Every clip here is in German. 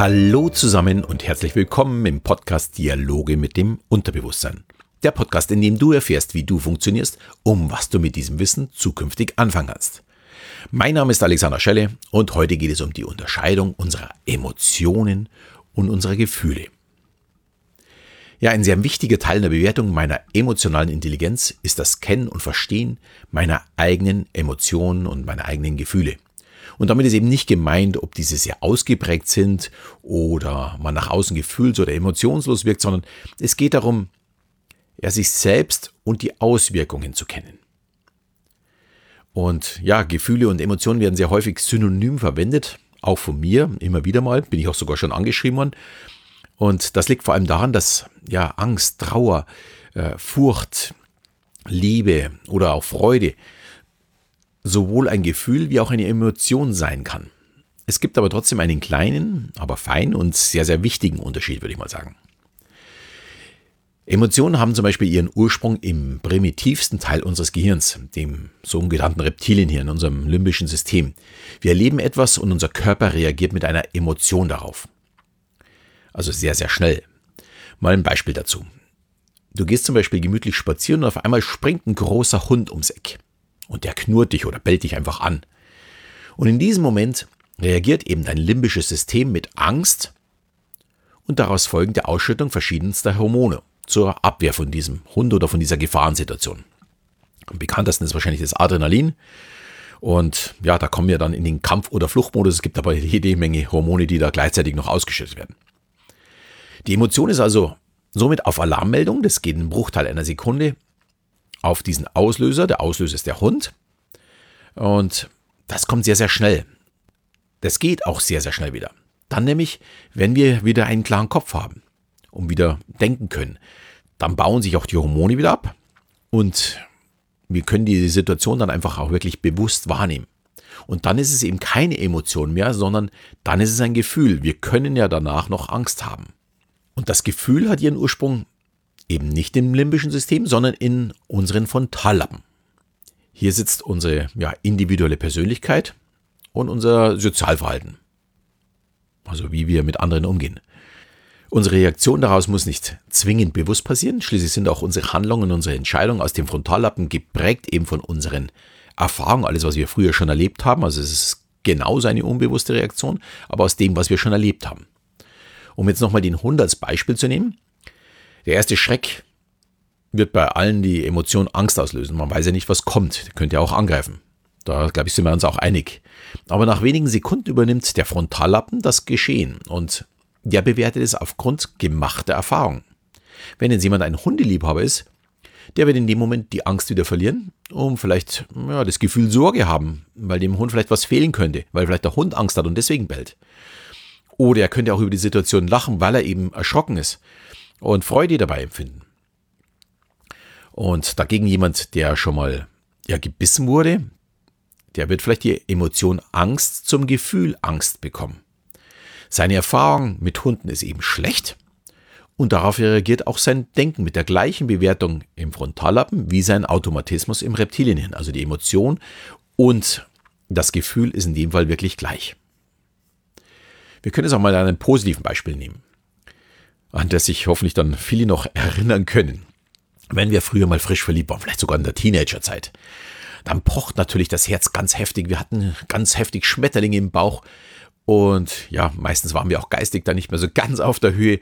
Hallo zusammen und herzlich willkommen im Podcast Dialoge mit dem Unterbewusstsein. Der Podcast, in dem du erfährst, wie du funktionierst, um was du mit diesem Wissen zukünftig anfangen kannst. Mein Name ist Alexander Schelle und heute geht es um die Unterscheidung unserer Emotionen und unserer Gefühle. Ja, ein sehr wichtiger Teil der Bewertung meiner emotionalen Intelligenz ist das Kennen und Verstehen meiner eigenen Emotionen und meiner eigenen Gefühle. Und damit ist eben nicht gemeint, ob diese sehr ausgeprägt sind oder man nach außen gefühls- oder emotionslos wirkt, sondern es geht darum, ja, sich selbst und die Auswirkungen zu kennen. Und ja, Gefühle und Emotionen werden sehr häufig synonym verwendet, auch von mir, immer wieder mal, bin ich auch sogar schon angeschrieben worden. Und das liegt vor allem daran, dass ja Angst, Trauer, äh, Furcht, Liebe oder auch Freude sowohl ein Gefühl wie auch eine Emotion sein kann. Es gibt aber trotzdem einen kleinen, aber feinen und sehr, sehr wichtigen Unterschied, würde ich mal sagen. Emotionen haben zum Beispiel ihren Ursprung im primitivsten Teil unseres Gehirns, dem sogenannten Reptilienhirn, unserem limbischen System. Wir erleben etwas und unser Körper reagiert mit einer Emotion darauf. Also sehr, sehr schnell. Mal ein Beispiel dazu. Du gehst zum Beispiel gemütlich spazieren und auf einmal springt ein großer Hund ums Eck und der knurrt dich oder bellt dich einfach an. Und in diesem Moment reagiert eben dein limbisches System mit Angst und daraus folgend der Ausschüttung verschiedenster Hormone zur Abwehr von diesem Hund oder von dieser Gefahrensituation. Am bekanntesten ist wahrscheinlich das Adrenalin. Und ja, da kommen wir dann in den Kampf- oder Fluchtmodus. Es gibt aber jede Menge Hormone, die da gleichzeitig noch ausgeschüttet werden. Die Emotion ist also somit auf Alarmmeldung, das geht in einem Bruchteil einer Sekunde, auf diesen Auslöser. Der Auslöser ist der Hund. Und das kommt sehr, sehr schnell. Das geht auch sehr, sehr schnell wieder. Dann nämlich, wenn wir wieder einen klaren Kopf haben und wieder denken können, dann bauen sich auch die Hormone wieder ab und wir können die Situation dann einfach auch wirklich bewusst wahrnehmen. Und dann ist es eben keine Emotion mehr, sondern dann ist es ein Gefühl. Wir können ja danach noch Angst haben. Und das Gefühl hat ihren Ursprung Eben nicht im limbischen System, sondern in unseren Frontallappen. Hier sitzt unsere ja, individuelle Persönlichkeit und unser Sozialverhalten. Also wie wir mit anderen umgehen. Unsere Reaktion daraus muss nicht zwingend bewusst passieren. Schließlich sind auch unsere Handlungen, unsere Entscheidungen aus dem Frontallappen geprägt eben von unseren Erfahrungen, alles, was wir früher schon erlebt haben. Also es ist genauso eine unbewusste Reaktion, aber aus dem, was wir schon erlebt haben. Um jetzt nochmal den Hund als Beispiel zu nehmen. Der erste Schreck wird bei allen die Emotion Angst auslösen. Man weiß ja nicht, was kommt. Könnte ja auch angreifen. Da, glaube ich, sind wir uns auch einig. Aber nach wenigen Sekunden übernimmt der Frontallappen das Geschehen und der bewertet es aufgrund gemachter Erfahrung. Wenn jetzt jemand ein Hundeliebhaber ist, der wird in dem Moment die Angst wieder verlieren, um vielleicht ja, das Gefühl Sorge haben, weil dem Hund vielleicht was fehlen könnte, weil vielleicht der Hund Angst hat und deswegen bellt. Oder er könnte auch über die Situation lachen, weil er eben erschrocken ist und Freude dabei empfinden. Und dagegen jemand, der schon mal ja, gebissen wurde, der wird vielleicht die Emotion Angst zum Gefühl Angst bekommen. Seine Erfahrung mit Hunden ist eben schlecht und darauf reagiert auch sein Denken mit der gleichen Bewertung im Frontallappen wie sein Automatismus im Reptilienhirn. Also die Emotion und das Gefühl ist in dem Fall wirklich gleich. Wir können es auch mal an einem positiven Beispiel nehmen an das sich hoffentlich dann viele noch erinnern können. Wenn wir früher mal frisch verliebt waren, vielleicht sogar in der Teenagerzeit, dann pocht natürlich das Herz ganz heftig. Wir hatten ganz heftig Schmetterlinge im Bauch und ja, meistens waren wir auch geistig dann nicht mehr so ganz auf der Höhe.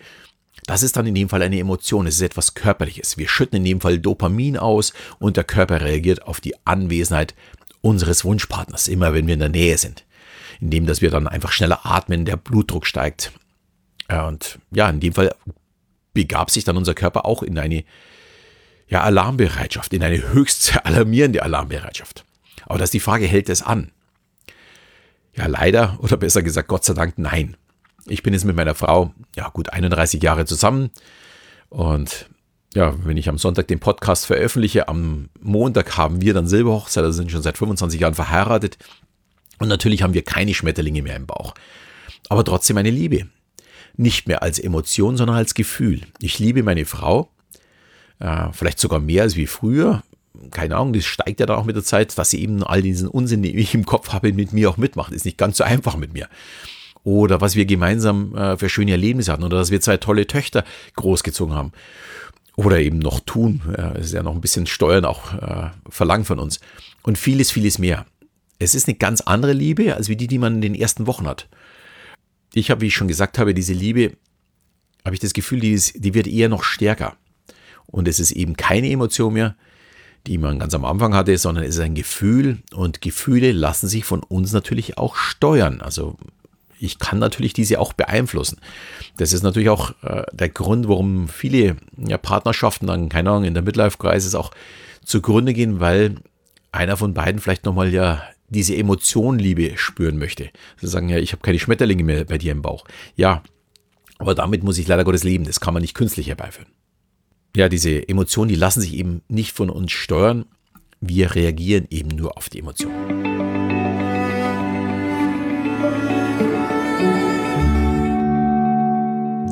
Das ist dann in dem Fall eine Emotion, es ist etwas Körperliches. Wir schütten in dem Fall Dopamin aus und der Körper reagiert auf die Anwesenheit unseres Wunschpartners, immer wenn wir in der Nähe sind. Indem, dass wir dann einfach schneller atmen, der Blutdruck steigt, und ja, in dem Fall begab sich dann unser Körper auch in eine ja, Alarmbereitschaft, in eine höchst alarmierende Alarmbereitschaft. Aber das ist die Frage, hält es an? Ja, leider, oder besser gesagt, Gott sei Dank, nein. Ich bin jetzt mit meiner Frau, ja, gut 31 Jahre zusammen. Und ja, wenn ich am Sonntag den Podcast veröffentliche, am Montag haben wir dann Silberhochzeit, also sind schon seit 25 Jahren verheiratet. Und natürlich haben wir keine Schmetterlinge mehr im Bauch. Aber trotzdem eine Liebe nicht mehr als Emotion, sondern als Gefühl. Ich liebe meine Frau, äh, vielleicht sogar mehr als wie früher. Keine Ahnung, das steigt ja dann auch mit der Zeit, dass sie eben all diesen Unsinn, den ich im Kopf habe, mit mir auch mitmacht. Ist nicht ganz so einfach mit mir. oder was wir gemeinsam äh, für schöne Erlebnisse hatten oder dass wir zwei tolle Töchter großgezogen haben oder eben noch tun. Es ist ja noch ein bisschen Steuern auch äh, verlangt von uns und vieles, vieles mehr. Es ist eine ganz andere Liebe als wie die, die man in den ersten Wochen hat. Ich habe, wie ich schon gesagt habe, diese Liebe, habe ich das Gefühl, die, ist, die wird eher noch stärker. Und es ist eben keine Emotion mehr, die man ganz am Anfang hatte, sondern es ist ein Gefühl und Gefühle lassen sich von uns natürlich auch steuern. Also ich kann natürlich diese auch beeinflussen. Das ist natürlich auch äh, der Grund, warum viele ja, Partnerschaften dann, keine Ahnung, in der Midlife-Crisis auch zugrunde gehen, weil einer von beiden vielleicht nochmal ja diese Emotion Liebe spüren möchte. Sie sagen ja, ich habe keine Schmetterlinge mehr bei dir im Bauch. Ja, aber damit muss ich leider Gottes leben. Das kann man nicht künstlich herbeiführen ja, diese Emotionen, die lassen sich eben nicht von uns steuern. Wir reagieren eben nur auf die Emotionen.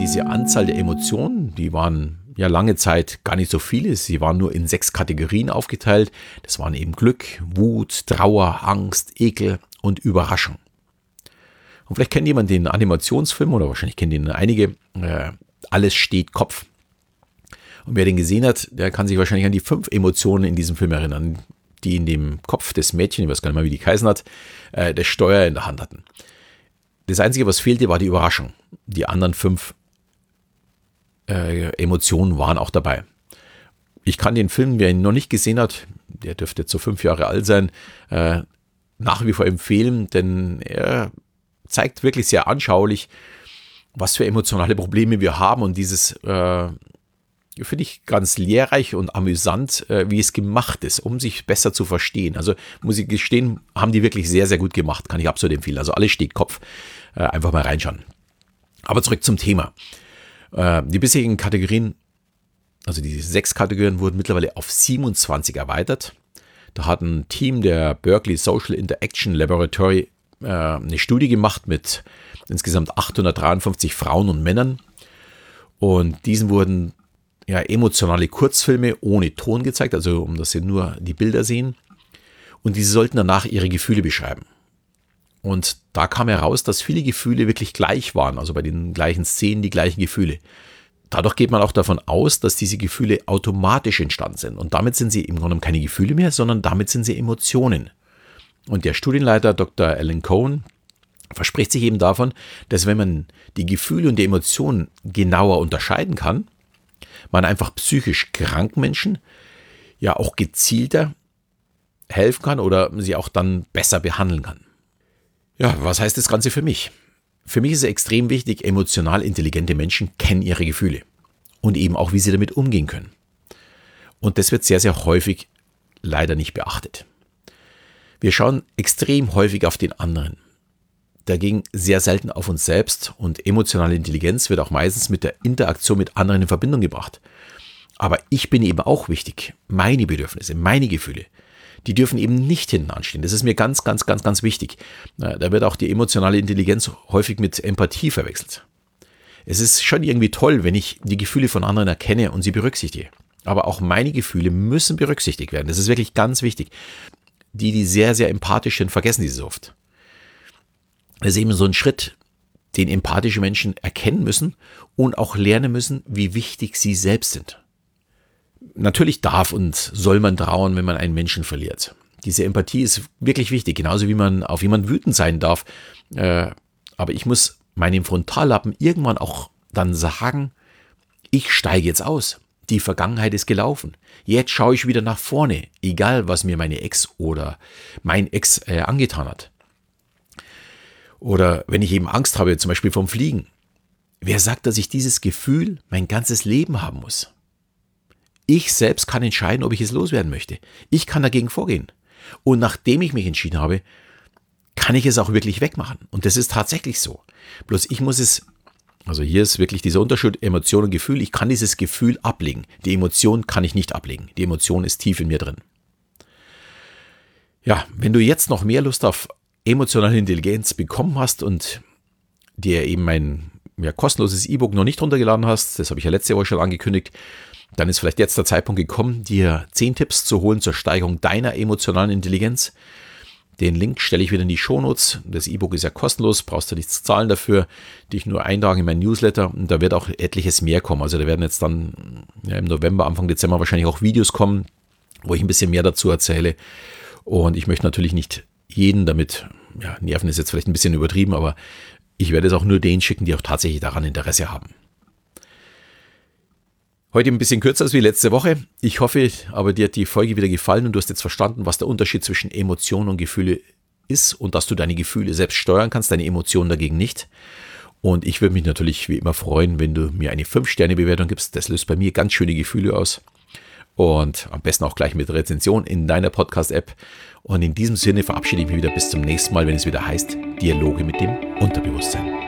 Diese Anzahl der Emotionen, die waren ja lange Zeit gar nicht so viele. Sie waren nur in sechs Kategorien aufgeteilt. Das waren eben Glück, Wut, Trauer, Angst, Ekel und Überraschung. Und vielleicht kennt jemand den Animationsfilm oder wahrscheinlich kennen den einige. Äh, Alles steht Kopf. Und wer den gesehen hat, der kann sich wahrscheinlich an die fünf Emotionen in diesem Film erinnern, die in dem Kopf des Mädchen, ich weiß gar nicht mal, wie die geheißen hat, äh, das Steuer in der Hand hatten. Das Einzige, was fehlte, war die Überraschung. Die anderen fünf äh, Emotionen waren auch dabei. Ich kann den Film, wer ihn noch nicht gesehen hat, der dürfte jetzt so fünf Jahre alt sein, äh, nach wie vor empfehlen, denn er zeigt wirklich sehr anschaulich, was für emotionale Probleme wir haben und dieses äh, finde ich ganz lehrreich und amüsant, äh, wie es gemacht ist, um sich besser zu verstehen. Also muss ich gestehen, haben die wirklich sehr, sehr gut gemacht, kann ich absolut empfehlen. Also alles steht Kopf, äh, einfach mal reinschauen. Aber zurück zum Thema. Äh, die bisherigen Kategorien, also die sechs Kategorien wurden mittlerweile auf 27 erweitert. Da hat ein Team der Berkeley Social Interaction Laboratory eine Studie gemacht mit insgesamt 853 Frauen und Männern. Und diesen wurden ja, emotionale Kurzfilme ohne Ton gezeigt, also um dass sie nur die Bilder sehen. Und diese sollten danach ihre Gefühle beschreiben. Und da kam heraus, dass viele Gefühle wirklich gleich waren, also bei den gleichen Szenen die gleichen Gefühle. Dadurch geht man auch davon aus, dass diese Gefühle automatisch entstanden sind. Und damit sind sie im Grunde keine Gefühle mehr, sondern damit sind sie Emotionen. Und der Studienleiter Dr. Alan Cohen verspricht sich eben davon, dass wenn man die Gefühle und die Emotionen genauer unterscheiden kann, man einfach psychisch kranken Menschen ja auch gezielter helfen kann oder sie auch dann besser behandeln kann. Ja, was heißt das Ganze für mich? Für mich ist es extrem wichtig, emotional intelligente Menschen kennen ihre Gefühle und eben auch, wie sie damit umgehen können. Und das wird sehr, sehr häufig leider nicht beachtet. Wir schauen extrem häufig auf den anderen dagegen sehr selten auf uns selbst und emotionale Intelligenz wird auch meistens mit der Interaktion mit anderen in Verbindung gebracht. Aber ich bin eben auch wichtig. Meine Bedürfnisse, meine Gefühle, die dürfen eben nicht hinten anstehen. Das ist mir ganz, ganz, ganz, ganz wichtig. Da wird auch die emotionale Intelligenz häufig mit Empathie verwechselt. Es ist schon irgendwie toll, wenn ich die Gefühle von anderen erkenne und sie berücksichtige. Aber auch meine Gefühle müssen berücksichtigt werden. Das ist wirklich ganz wichtig. Die, die sehr, sehr empathisch sind, vergessen dieses oft. Das ist eben so ein Schritt, den empathische Menschen erkennen müssen und auch lernen müssen, wie wichtig sie selbst sind. Natürlich darf und soll man trauern, wenn man einen Menschen verliert. Diese Empathie ist wirklich wichtig, genauso wie man auf jemanden wütend sein darf. Äh, aber ich muss meinem Frontallappen irgendwann auch dann sagen, ich steige jetzt aus. Die Vergangenheit ist gelaufen. Jetzt schaue ich wieder nach vorne, egal was mir meine Ex oder mein Ex äh, angetan hat. Oder wenn ich eben Angst habe, zum Beispiel vom Fliegen. Wer sagt, dass ich dieses Gefühl mein ganzes Leben haben muss? Ich selbst kann entscheiden, ob ich es loswerden möchte. Ich kann dagegen vorgehen. Und nachdem ich mich entschieden habe, kann ich es auch wirklich wegmachen. Und das ist tatsächlich so. Bloß ich muss es, also hier ist wirklich dieser Unterschied Emotion und Gefühl. Ich kann dieses Gefühl ablegen. Die Emotion kann ich nicht ablegen. Die Emotion ist tief in mir drin. Ja, wenn du jetzt noch mehr Lust auf emotionale Intelligenz bekommen hast und dir eben mein ja, kostenloses E-Book noch nicht runtergeladen hast, das habe ich ja letzte Woche schon angekündigt, dann ist vielleicht jetzt der Zeitpunkt gekommen, dir 10 Tipps zu holen zur Steigerung deiner emotionalen Intelligenz. Den Link stelle ich wieder in die Shownotes. Das E-Book ist ja kostenlos, brauchst du nichts zahlen dafür. Dich nur eintragen in mein Newsletter und da wird auch etliches mehr kommen. Also da werden jetzt dann ja, im November, Anfang Dezember wahrscheinlich auch Videos kommen, wo ich ein bisschen mehr dazu erzähle. Und ich möchte natürlich nicht jeden damit, ja, nerven ist jetzt vielleicht ein bisschen übertrieben, aber ich werde es auch nur denen schicken, die auch tatsächlich daran Interesse haben. Heute ein bisschen kürzer als wie letzte Woche. Ich hoffe, aber dir hat die Folge wieder gefallen und du hast jetzt verstanden, was der Unterschied zwischen Emotionen und Gefühle ist und dass du deine Gefühle selbst steuern kannst, deine Emotionen dagegen nicht. Und ich würde mich natürlich wie immer freuen, wenn du mir eine 5-Sterne-Bewertung gibst. Das löst bei mir ganz schöne Gefühle aus. Und am besten auch gleich mit Rezension in deiner Podcast-App. Und in diesem Sinne verabschiede ich mich wieder bis zum nächsten Mal, wenn es wieder heißt Dialoge mit dem Unterbewusstsein.